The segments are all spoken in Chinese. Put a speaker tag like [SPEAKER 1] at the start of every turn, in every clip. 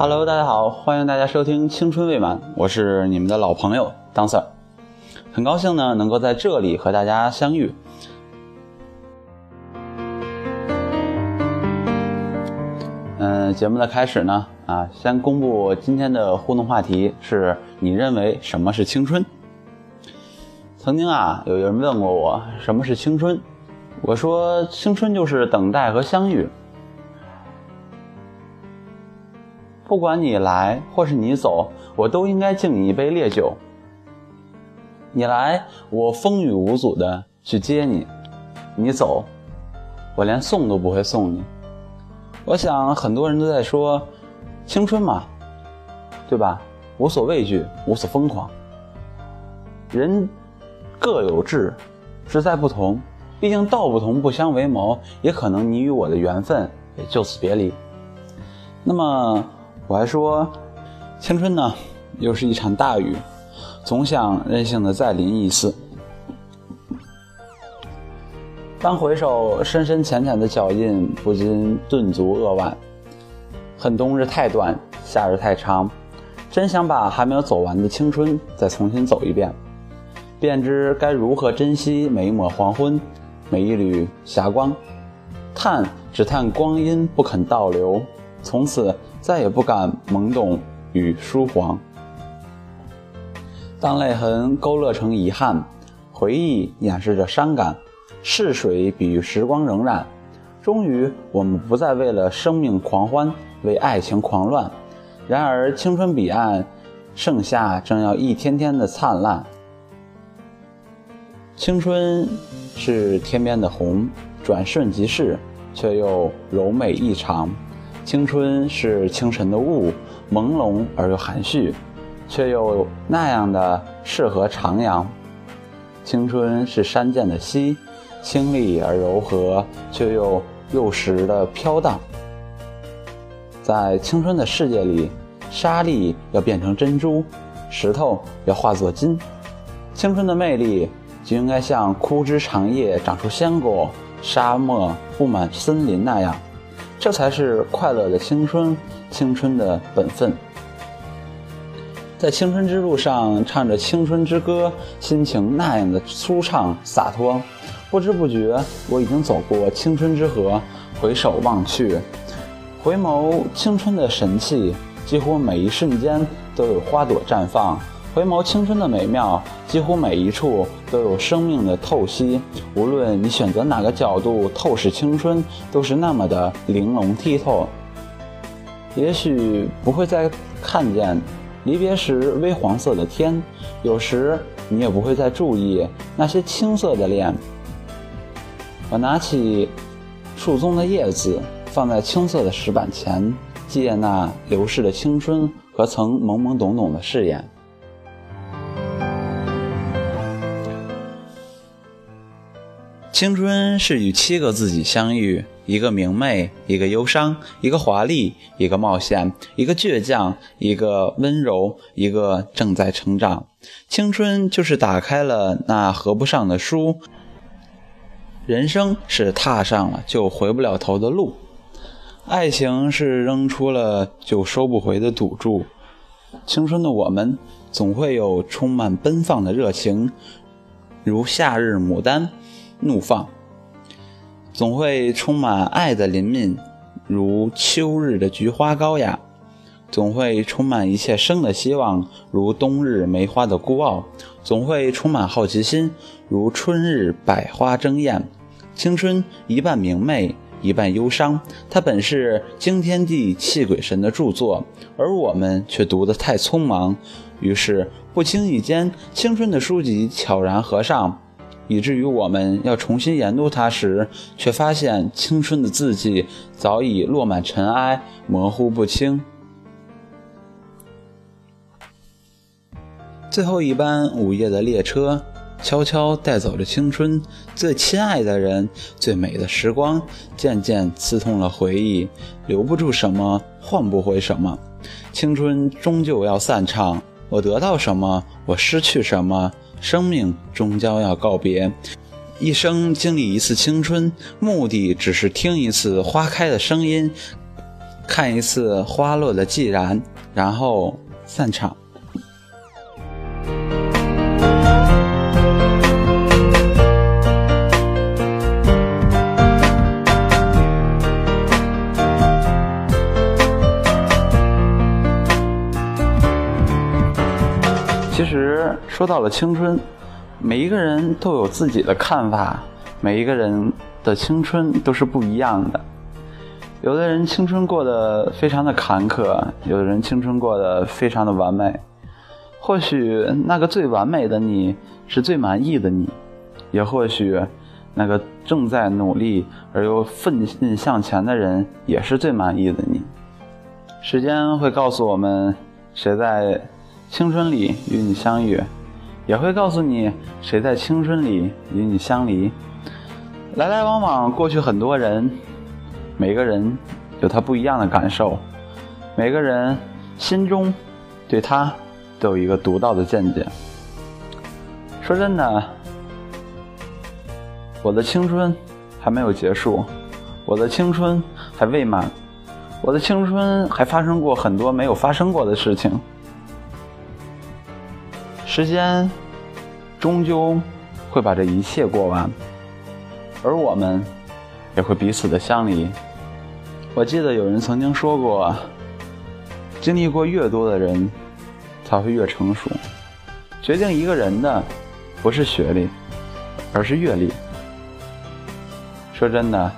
[SPEAKER 1] Hello，大家好，欢迎大家收听《青春未满》，我是你们的老朋友当 Sir，很高兴呢能够在这里和大家相遇。嗯，节目的开始呢，啊，先公布今天的互动话题是：你认为什么是青春？曾经啊，有人问过我什么是青春，我说青春就是等待和相遇。不管你来或是你走，我都应该敬你一杯烈酒。你来，我风雨无阻的去接你；你走，我连送都不会送你。我想很多人都在说，青春嘛，对吧？无所畏惧，无所疯狂。人各有志，志在不同。毕竟道不同不相为谋，也可能你与我的缘分也就此别离。那么。我还说，青春呢，又是一场大雨，总想任性的再淋一次。当回首深深浅浅的脚印，不禁顿足扼腕。恨冬日太短，夏日太长，真想把还没有走完的青春再重新走一遍，便知该如何珍惜每一抹黄昏，每一缕霞光。叹只叹光阴不肯倒流，从此。再也不敢懵懂与疏黄。当泪痕勾勒成遗憾，回忆掩饰着伤感，逝水比喻时光荏苒。终于，我们不再为了生命狂欢，为爱情狂乱。然而，青春彼岸，盛夏正要一天天的灿烂。青春是天边的红，转瞬即逝，却又柔美异常。青春是清晨的雾，朦胧而又含蓄，却又那样的适合徜徉。青春是山涧的溪，清丽而柔和，却又幼时的飘荡。在青春的世界里，沙粒要变成珍珠，石头要化作金。青春的魅力就应该像枯枝长叶长出鲜果，沙漠布满森林那样。这才是快乐的青春，青春的本分。在青春之路上唱着青春之歌，心情那样的舒畅洒脱。不知不觉，我已经走过青春之河，回首望去，回眸青春的神气，几乎每一瞬间都有花朵绽放。回眸青春的美妙，几乎每一处都有生命的透析。无论你选择哪个角度透视青春，都是那么的玲珑剔透。也许不会再看见离别时微黄色的天，有时你也不会再注意那些青涩的脸。我拿起树中的叶子，放在青涩的石板前，纪念那流逝的青春和曾懵懵懂懂的誓言。青春是与七个自己相遇，一个明媚，一个忧伤，一个华丽，一个冒险，一个倔强，一个温柔，一个正在成长。青春就是打开了那合不上的书，人生是踏上了就回不了头的路，爱情是扔出了就收不回的赌注。青春的我们，总会有充满奔放的热情，如夏日牡丹。怒放，总会充满爱的灵敏，如秋日的菊花高雅；总会充满一切生的希望，如冬日梅花的孤傲；总会充满好奇心，如春日百花争艳。青春一半明媚，一半忧伤，它本是惊天地泣鬼神的著作，而我们却读得太匆忙，于是不经意间，青春的书籍悄然合上。以至于我们要重新研读它时，却发现青春的字迹早已落满尘埃，模糊不清。最后一班午夜的列车，悄悄带走了青春最亲爱的人，最美的时光，渐渐刺痛了回忆，留不住什么，换不回什么，青春终究要散场。我得到什么，我失去什么。生命终将要告别，一生经历一次青春，目的只是听一次花开的声音，看一次花落的寂然，然后散场。说到了青春，每一个人都有自己的看法，每一个人的青春都是不一样的。有的人青春过得非常的坎坷，有的人青春过得非常的完美。或许那个最完美的你是最满意的你，也或许那个正在努力而又奋进向前的人也是最满意的你。时间会告诉我们谁在。青春里与你相遇，也会告诉你谁在青春里与你相离。来来往往过去很多人，每个人有他不一样的感受，每个人心中对他都有一个独到的见解。说真的，我的青春还没有结束，我的青春还未满，我的青春还发生过很多没有发生过的事情。时间终究会把这一切过完，而我们也会彼此的相离。我记得有人曾经说过，经历过越多的人，才会越成熟。决定一个人的不是学历，而是阅历。说真的，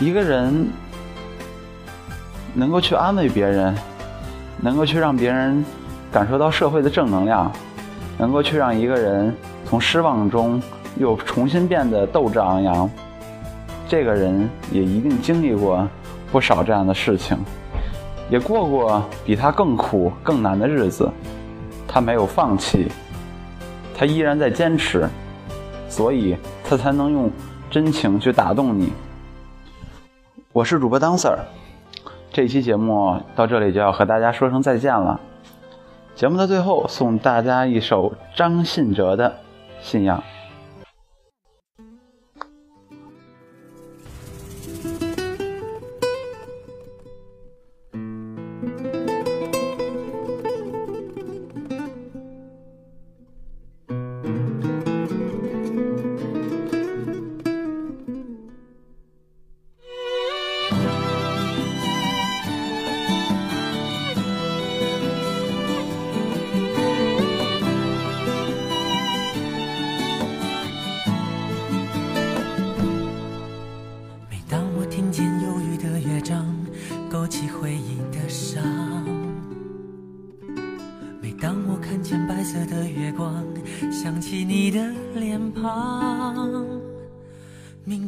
[SPEAKER 1] 一个人能够去安慰别人，能够去让别人。感受到社会的正能量，能够去让一个人从失望中又重新变得斗志昂扬，这个人也一定经历过不少这样的事情，也过过比他更苦更难的日子，他没有放弃，他依然在坚持，所以他才能用真情去打动你。我是主播当 Sir，这期节目到这里就要和大家说声再见了。节目的最后，送大家一首张信哲的《信仰》。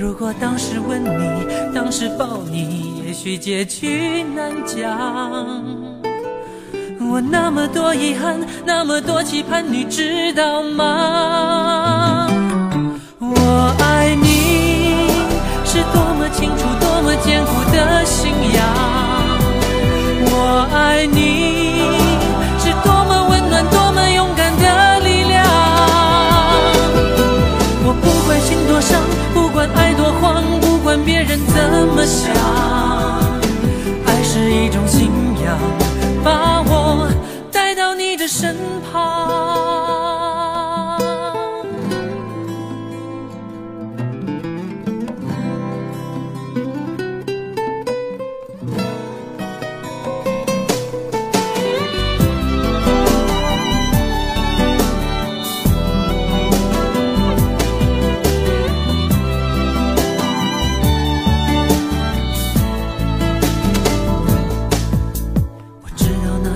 [SPEAKER 2] 如果当时吻你，当时抱你，也许结局难讲。我那么多遗憾，那么多期盼，你知道吗？我爱你是多么清楚，多么坚固的信仰。我爱你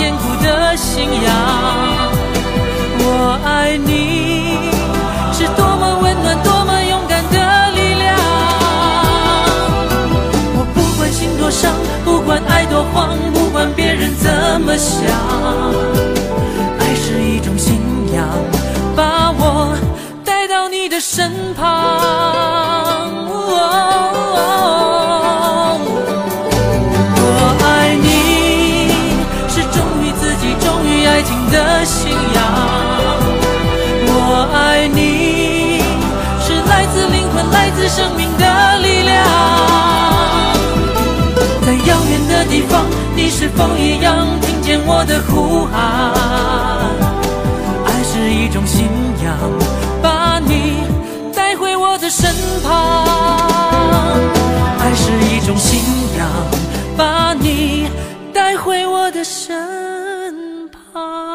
[SPEAKER 2] 坚固的信仰。我爱你是多么温暖，多么勇敢的力量。我不管心多伤，不管爱多慌，不管别人怎么想，爱是一种信仰，把我带到你的身旁。啊？爱是一种信仰，把你带回我的身旁。爱是一种信仰，把你带回我的身旁。